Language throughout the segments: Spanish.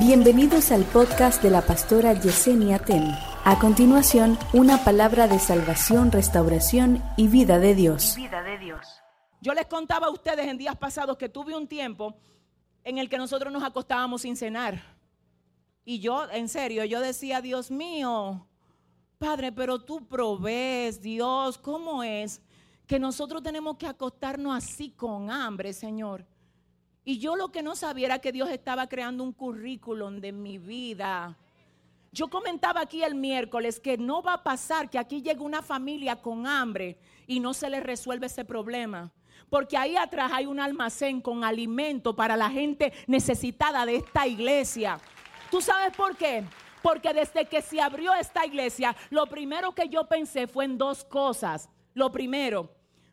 Bienvenidos al podcast de la pastora Yesenia Ten. A continuación, una palabra de salvación, restauración y vida de Dios. vida de Dios. Yo les contaba a ustedes en días pasados que tuve un tiempo en el que nosotros nos acostábamos sin cenar. Y yo, en serio, yo decía, Dios mío, Padre, pero tú provees, Dios, ¿cómo es que nosotros tenemos que acostarnos así con hambre, Señor? Y yo lo que no sabía era que Dios estaba creando un currículum de mi vida. Yo comentaba aquí el miércoles que no va a pasar que aquí llegue una familia con hambre y no se le resuelve ese problema. Porque ahí atrás hay un almacén con alimento para la gente necesitada de esta iglesia. ¿Tú sabes por qué? Porque desde que se abrió esta iglesia, lo primero que yo pensé fue en dos cosas. Lo primero,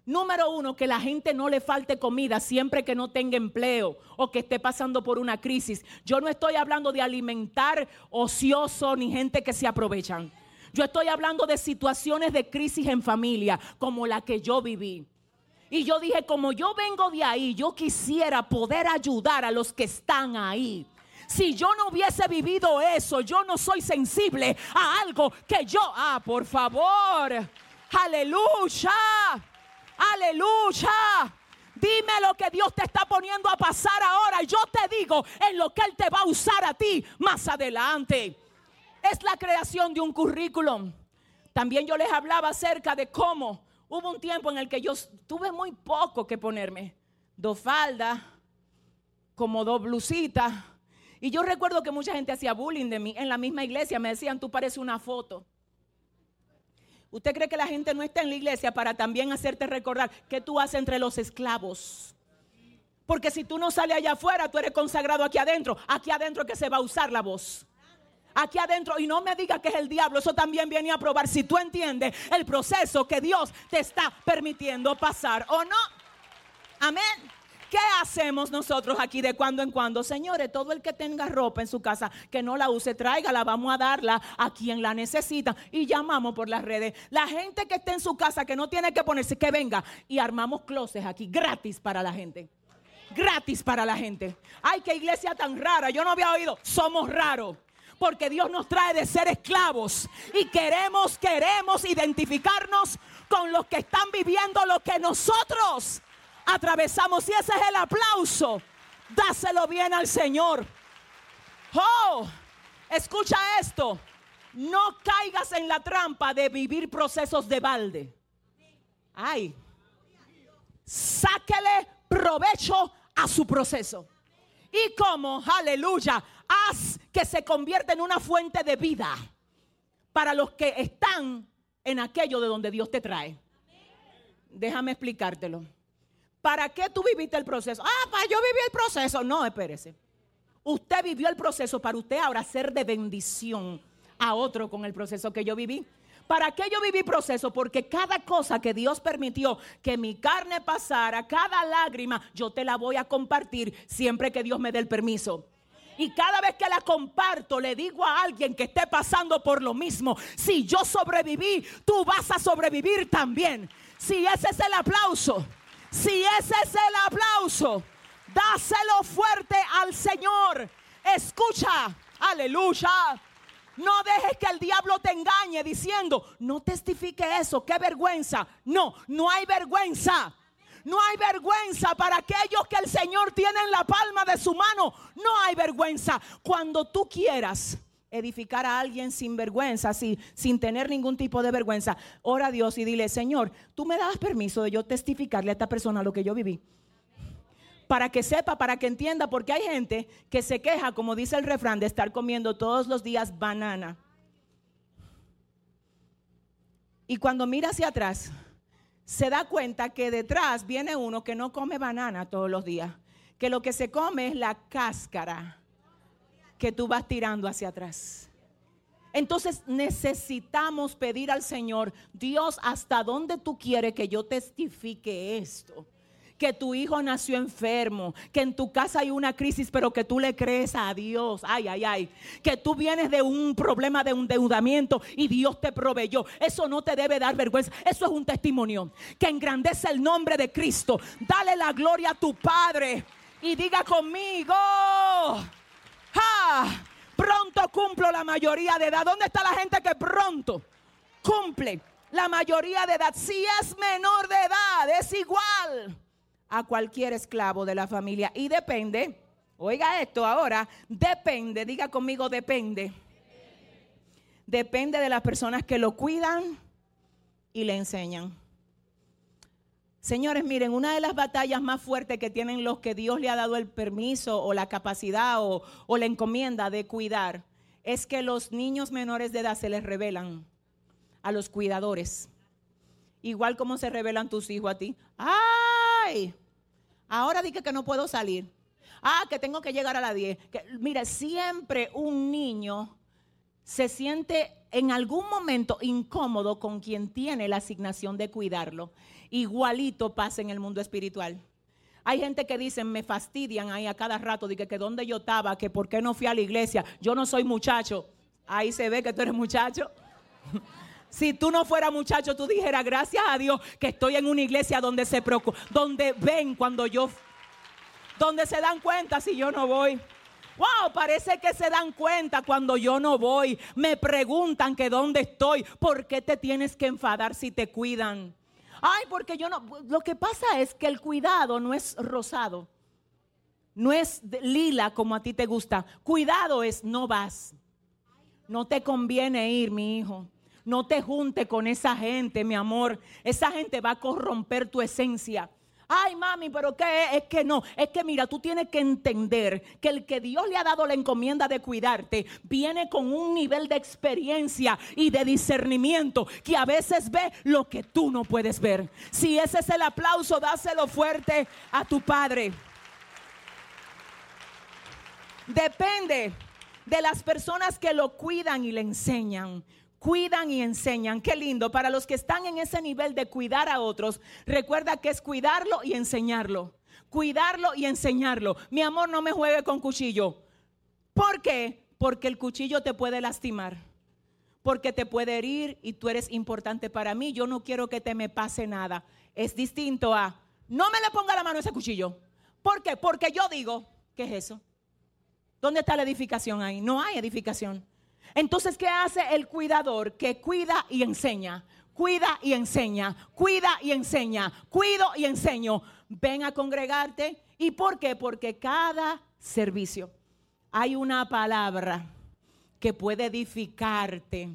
Número uno, que la gente no le falte comida siempre que no tenga empleo o que esté pasando por una crisis. Yo no estoy hablando de alimentar ocioso ni gente que se aprovechan. Yo estoy hablando de situaciones de crisis en familia como la que yo viví. Y yo dije, como yo vengo de ahí, yo quisiera poder ayudar a los que están ahí. Si yo no hubiese vivido eso, yo no soy sensible a algo que yo, ah, por favor, aleluya. Aleluya. Dime lo que Dios te está poniendo a pasar ahora. Yo te digo en lo que Él te va a usar a ti más adelante. Es la creación de un currículum. También yo les hablaba acerca de cómo hubo un tiempo en el que yo tuve muy poco que ponerme. Dos faldas, como dos blusitas. Y yo recuerdo que mucha gente hacía bullying de mí en la misma iglesia. Me decían, tú pareces una foto. ¿Usted cree que la gente no está en la iglesia para también hacerte recordar qué tú haces entre los esclavos? Porque si tú no sales allá afuera, tú eres consagrado aquí adentro. Aquí adentro es que se va a usar la voz. Aquí adentro, y no me diga que es el diablo, eso también viene a probar si tú entiendes el proceso que Dios te está permitiendo pasar o no. Amén. ¿Qué hacemos nosotros aquí de cuando en cuando? Señores, todo el que tenga ropa en su casa que no la use, tráigala, vamos a darla a quien la necesita y llamamos por las redes. La gente que esté en su casa que no tiene que ponerse, que venga y armamos closets aquí gratis para la gente. Gratis para la gente. Ay, qué iglesia tan rara. Yo no había oído. Somos raros porque Dios nos trae de ser esclavos y queremos, queremos identificarnos con los que están viviendo lo que nosotros atravesamos. Y ese es el aplauso. Dáselo bien al Señor. Oh, escucha esto. No caigas en la trampa de vivir procesos de balde. Ay, sáquele provecho a su proceso. Y como, aleluya, haz que se convierta en una fuente de vida para los que están en aquello de donde Dios te trae. Déjame explicártelo. ¿Para qué tú viviste el proceso? Ah, para yo viví el proceso. No, espérese. Usted vivió el proceso para usted ahora ser de bendición a otro con el proceso que yo viví. ¿Para qué yo viví proceso? Porque cada cosa que Dios permitió que mi carne pasara, cada lágrima, yo te la voy a compartir siempre que Dios me dé el permiso. Y cada vez que la comparto, le digo a alguien que esté pasando por lo mismo, si yo sobreviví, tú vas a sobrevivir también. Si ese es el aplauso. Si ese es el aplauso, dáselo fuerte al Señor. Escucha, aleluya. No dejes que el diablo te engañe diciendo, no testifique eso, qué vergüenza. No, no hay vergüenza. No hay vergüenza para aquellos que el Señor tiene en la palma de su mano. No hay vergüenza. Cuando tú quieras edificar a alguien sin vergüenza, así, sin tener ningún tipo de vergüenza, ora a Dios y dile, Señor, tú me das permiso de yo testificarle a esta persona lo que yo viví. Para que sepa, para que entienda, porque hay gente que se queja, como dice el refrán, de estar comiendo todos los días banana. Y cuando mira hacia atrás, se da cuenta que detrás viene uno que no come banana todos los días, que lo que se come es la cáscara que tú vas tirando hacia atrás. Entonces necesitamos pedir al Señor, Dios, ¿hasta dónde tú quieres que yo testifique esto? que tu hijo nació enfermo, que en tu casa hay una crisis, pero que tú le crees a Dios. Ay, ay, ay. Que tú vienes de un problema de endeudamiento y Dios te proveyó. Eso no te debe dar vergüenza. Eso es un testimonio que engrandece el nombre de Cristo. Dale la gloria a tu Padre y diga conmigo. Cumplo la mayoría de edad. ¿Dónde está la gente que pronto cumple la mayoría de edad? Si es menor de edad, es igual a cualquier esclavo de la familia. Y depende, oiga esto ahora, depende, diga conmigo, depende. Depende de las personas que lo cuidan y le enseñan. Señores, miren, una de las batallas más fuertes que tienen los que Dios le ha dado el permiso o la capacidad o, la encomienda de cuidar es que los niños menores de edad se les revelan a los cuidadores. Igual como se revelan tus hijos a ti. ¡Ay! Ahora dije que no puedo salir. Ah, que tengo que llegar a las 10. mira, siempre un niño se siente en algún momento incómodo con quien tiene la asignación de cuidarlo. Igualito pasa en el mundo espiritual. Hay gente que dicen, me fastidian ahí a cada rato, de que, que dónde yo estaba, que por qué no fui a la iglesia, yo no soy muchacho. Ahí se ve que tú eres muchacho. Si tú no fueras muchacho, tú dijeras, gracias a Dios que estoy en una iglesia donde se preocupa, donde ven cuando yo, donde se dan cuenta si yo no voy. Wow, parece que se dan cuenta cuando yo no voy. Me preguntan que dónde estoy. ¿Por qué te tienes que enfadar si te cuidan? Ay, porque yo no. Lo que pasa es que el cuidado no es rosado. No es lila como a ti te gusta. Cuidado es no vas. No te conviene ir, mi hijo. No te junte con esa gente, mi amor. Esa gente va a corromper tu esencia. Ay, mami, pero ¿qué es? Es que no. Es que mira, tú tienes que entender que el que Dios le ha dado la encomienda de cuidarte viene con un nivel de experiencia y de discernimiento que a veces ve lo que tú no puedes ver. Si ese es el aplauso, dáselo fuerte a tu padre. Depende de las personas que lo cuidan y le enseñan cuidan y enseñan. Qué lindo. Para los que están en ese nivel de cuidar a otros, recuerda que es cuidarlo y enseñarlo. Cuidarlo y enseñarlo. Mi amor, no me juegue con cuchillo. ¿Por qué? Porque el cuchillo te puede lastimar. Porque te puede herir y tú eres importante para mí. Yo no quiero que te me pase nada. Es distinto a, no me le ponga la mano a ese cuchillo. ¿Por qué? Porque yo digo, ¿qué es eso? ¿Dónde está la edificación ahí? No hay edificación. Entonces, ¿qué hace el cuidador? Que cuida y enseña. Cuida y enseña, cuida y enseña, cuido y enseño. Ven a congregarte. ¿Y por qué? Porque cada servicio hay una palabra que puede edificarte,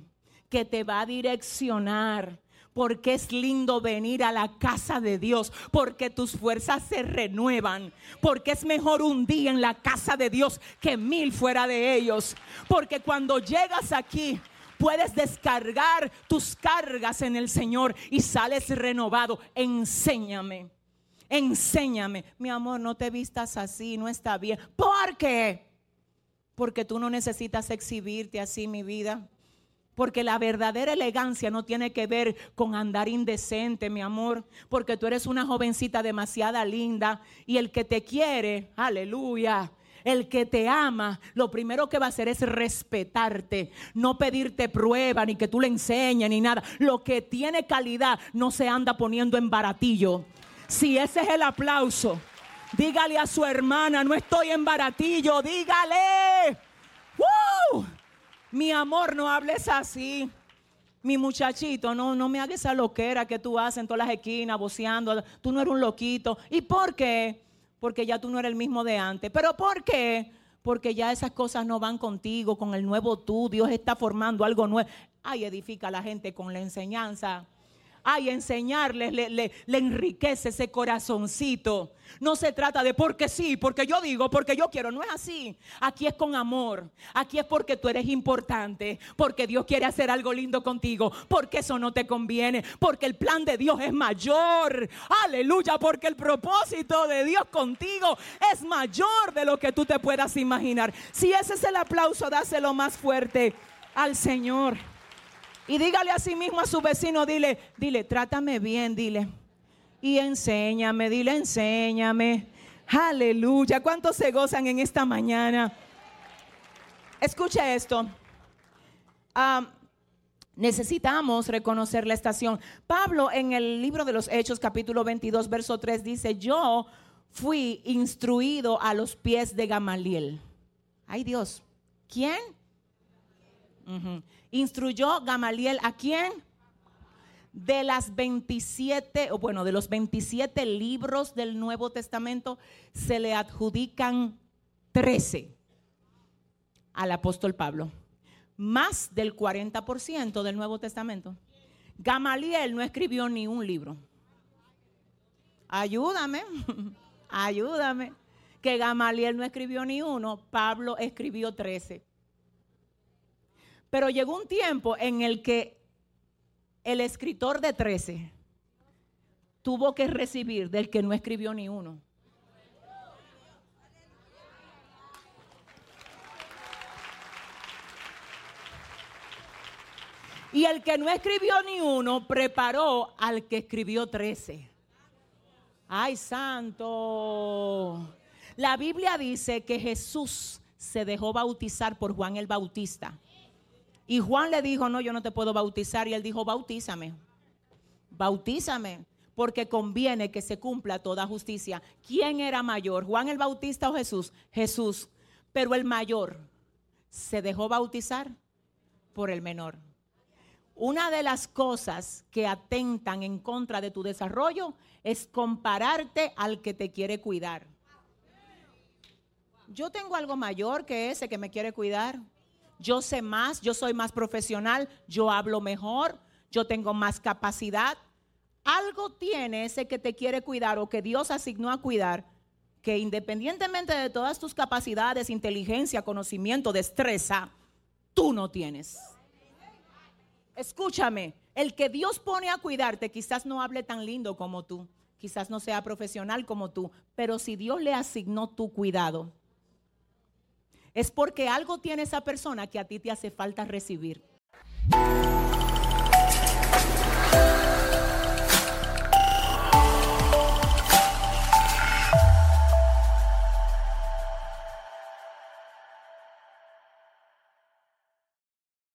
que te va a direccionar, porque es lindo venir a la casa de Dios, porque tus fuerzas se renuevan, porque es mejor un día en la casa de Dios que mil fuera de ellos, porque cuando llegas aquí puedes descargar tus cargas en el Señor y sales renovado. Enséñame. Enséñame, mi amor, no te vistas así, no está bien. ¿Por qué? Porque tú no necesitas exhibirte así, mi vida. Porque la verdadera elegancia no tiene que ver con andar indecente, mi amor. Porque tú eres una jovencita demasiada linda. Y el que te quiere, aleluya. El que te ama, lo primero que va a hacer es respetarte, no pedirte prueba, ni que tú le enseñes, ni nada. Lo que tiene calidad no se anda poniendo en baratillo. Si ese es el aplauso, dígale a su hermana, no estoy en baratillo, dígale. ¡Woo! Mi amor, no hables así. Mi muchachito, no, no me hagas esa loquera que tú haces en todas las esquinas, boceando. Tú no eres un loquito. ¿Y por qué? Porque ya tú no eres el mismo de antes. ¿Pero por qué? Porque ya esas cosas no van contigo, con el nuevo tú. Dios está formando algo nuevo. Ay, edifica a la gente con la enseñanza. Ay, enseñarles le, le, enriquece ese corazoncito. No se trata de porque sí, porque yo digo, porque yo quiero. No es así. Aquí es con amor. Aquí es porque tú eres importante. Porque Dios quiere hacer algo lindo contigo. Porque eso no te conviene. Porque el plan de Dios es mayor. Aleluya. Porque el propósito de Dios contigo es mayor de lo que tú te puedas imaginar. Si ese es el aplauso, dáselo más fuerte al Señor. Y dígale a sí mismo a su vecino, dile, dile, trátame bien, dile. Y enséñame, dile, enséñame. Aleluya. ¿Cuántos se gozan en esta mañana? Escucha esto. necesitamos reconocer la estación. Pablo en el libro de los Hechos capítulo 22, verso 3 dice, yo fui instruido a los pies de Gamaliel. Ay Dios, ¿Quién? Instruyó Gamaliel a quién? De las 27, o bueno, de los 27 libros del Nuevo Testamento, se le adjudican 13 al apóstol Pablo. Más del 40% del Nuevo Testamento. Gamaliel no escribió ni un libro. Ayúdame, ayúdame. Que Gamaliel no escribió ni uno, Pablo escribió 13. Pero llegó un tiempo en el que el escritor de 13 tuvo que recibir del que no escribió ni uno. Y el que no escribió ni uno preparó al que escribió 13. Ay, santo. La Biblia dice que Jesús se dejó bautizar por Juan el Bautista. Y Juan le dijo, no, yo no te puedo bautizar. Y él dijo, bautízame. Bautízame. Porque conviene que se cumpla toda justicia. ¿Quién era mayor? ¿Juan el Bautista o Jesús? Jesús. Pero el mayor se dejó bautizar por el menor. Una de las cosas que atentan en contra de tu desarrollo es compararte al que te quiere cuidar. Yo tengo algo mayor que ese que me quiere cuidar. Yo sé más, yo soy más profesional, yo hablo mejor, yo tengo más capacidad. Algo tiene ese que te quiere cuidar o que Dios asignó a cuidar, que independientemente de todas tus capacidades, inteligencia, conocimiento, destreza, tú no tienes. Escúchame, el que Dios pone a cuidarte quizás no hable tan lindo como tú, quizás no sea profesional como tú, pero si Dios le asignó tu cuidado, es porque algo tiene esa persona que a ti te hace falta recibir.